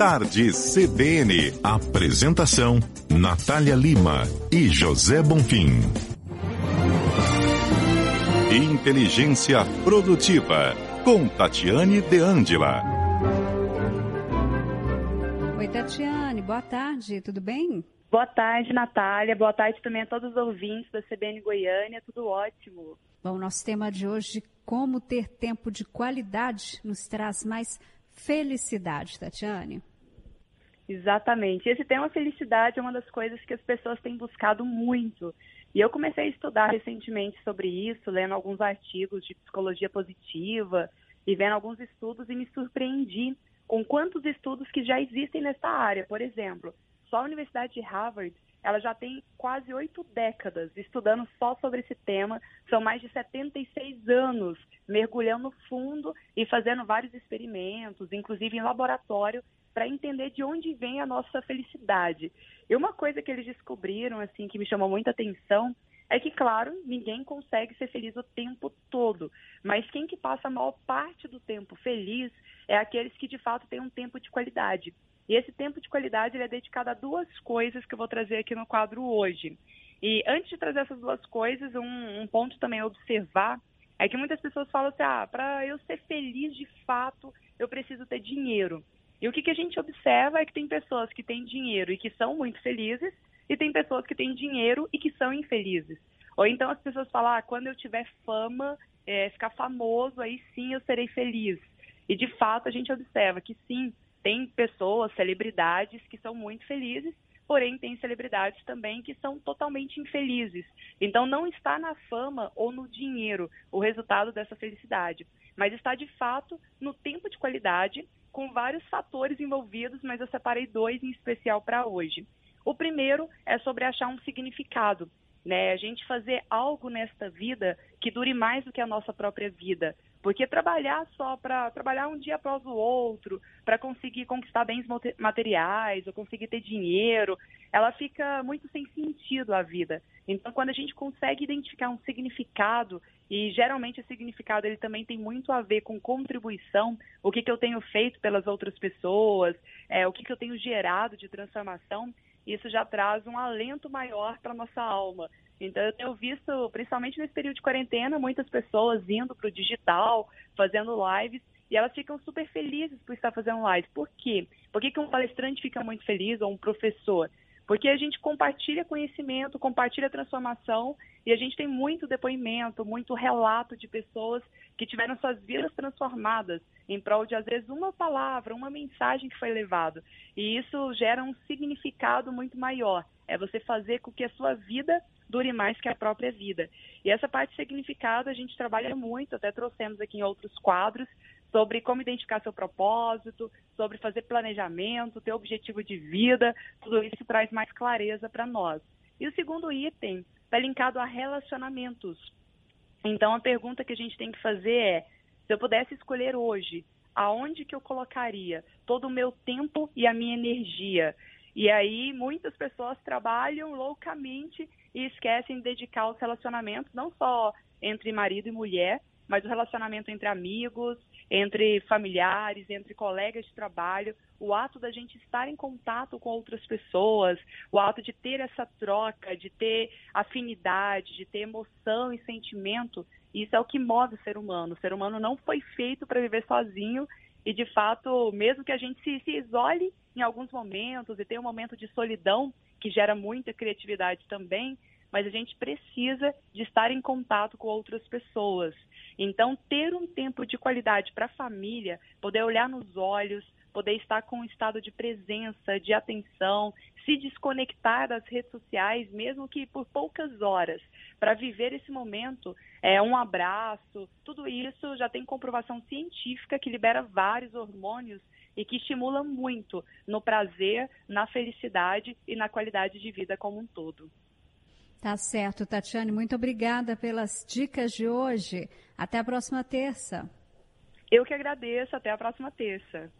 Tarde CBN. Apresentação: Natália Lima e José Bonfim. Inteligência Produtiva, com Tatiane De Angela. Oi, Tatiane, boa tarde, tudo bem? Boa tarde, Natália. Boa tarde também a todos os ouvintes da CBN Goiânia. Tudo ótimo. Bom, nosso tema de hoje, como ter tempo de qualidade, nos traz mais felicidade, Tatiane. Exatamente. Esse tema felicidade é uma das coisas que as pessoas têm buscado muito. E eu comecei a estudar recentemente sobre isso, lendo alguns artigos de psicologia positiva e vendo alguns estudos e me surpreendi com quantos estudos que já existem nessa área. Por exemplo, só a Universidade de Harvard, ela já tem quase oito décadas estudando só sobre esse tema. São mais de 76 anos mergulhando fundo e fazendo vários experimentos, inclusive em laboratório, para entender de onde vem a nossa felicidade. E uma coisa que eles descobriram, assim, que me chamou muita atenção, é que, claro, ninguém consegue ser feliz o tempo todo, mas quem que passa a maior parte do tempo feliz é aqueles que de fato têm um tempo de qualidade. E esse tempo de qualidade é dedicado a duas coisas que eu vou trazer aqui no quadro hoje. E antes de trazer essas duas coisas, um, um ponto também a observar é que muitas pessoas falam assim: ah, para eu ser feliz de fato, eu preciso ter dinheiro. E o que, que a gente observa é que tem pessoas que têm dinheiro e que são muito felizes, e tem pessoas que têm dinheiro e que são infelizes. Ou então as pessoas falam, ah, quando eu tiver fama, é, ficar famoso, aí sim eu serei feliz. E de fato a gente observa que sim, tem pessoas, celebridades que são muito felizes, porém tem celebridades também que são totalmente infelizes. Então não está na fama ou no dinheiro o resultado dessa felicidade, mas está de fato no tempo de qualidade com vários fatores envolvidos, mas eu separei dois em especial para hoje. O primeiro é sobre achar um significado, né? A gente fazer algo nesta vida que dure mais do que a nossa própria vida. Porque trabalhar só para trabalhar um dia após o outro, para conseguir conquistar bens materiais, ou conseguir ter dinheiro, ela fica muito sem sentido a vida. Então, quando a gente consegue identificar um significado, e geralmente o significado ele também tem muito a ver com contribuição, o que, que eu tenho feito pelas outras pessoas, é, o que, que eu tenho gerado de transformação, isso já traz um alento maior para nossa alma. Então, eu tenho visto, principalmente nesse período de quarentena, muitas pessoas indo para o digital, fazendo lives, e elas ficam super felizes por estar fazendo live. Por quê? Por que, que um palestrante fica muito feliz ou um professor? Porque a gente compartilha conhecimento, compartilha transformação e a gente tem muito depoimento, muito relato de pessoas que tiveram suas vidas transformadas em prol de, às vezes, uma palavra, uma mensagem que foi levada. E isso gera um significado muito maior. É você fazer com que a sua vida dure mais que a própria vida. E essa parte de significado a gente trabalha muito, até trouxemos aqui em outros quadros, sobre como identificar seu propósito, sobre fazer planejamento, ter objetivo de vida, tudo isso traz mais clareza para nós. E o segundo item está linkado a relacionamentos. Então a pergunta que a gente tem que fazer é: se eu pudesse escolher hoje, aonde que eu colocaria todo o meu tempo e a minha energia? E aí muitas pessoas trabalham loucamente e esquecem de dedicar os relacionamentos, não só entre marido e mulher, mas o relacionamento entre amigos, entre familiares, entre colegas de trabalho, o ato da gente estar em contato com outras pessoas, o ato de ter essa troca, de ter afinidade, de ter emoção e sentimento, isso é o que move o ser humano. O ser humano não foi feito para viver sozinho e, de fato, mesmo que a gente se, se isole em alguns momentos e tenha um momento de solidão, que gera muita criatividade também, mas a gente precisa de estar em contato com outras pessoas. Então, ter um tempo de qualidade para a família, poder olhar nos olhos, poder estar com um estado de presença, de atenção, se desconectar das redes sociais, mesmo que por poucas horas, para viver esse momento, é um abraço, tudo isso já tem comprovação científica que libera vários hormônios e que estimula muito no prazer, na felicidade e na qualidade de vida como um todo. Tá certo, Tatiane. Muito obrigada pelas dicas de hoje. Até a próxima terça. Eu que agradeço. Até a próxima terça.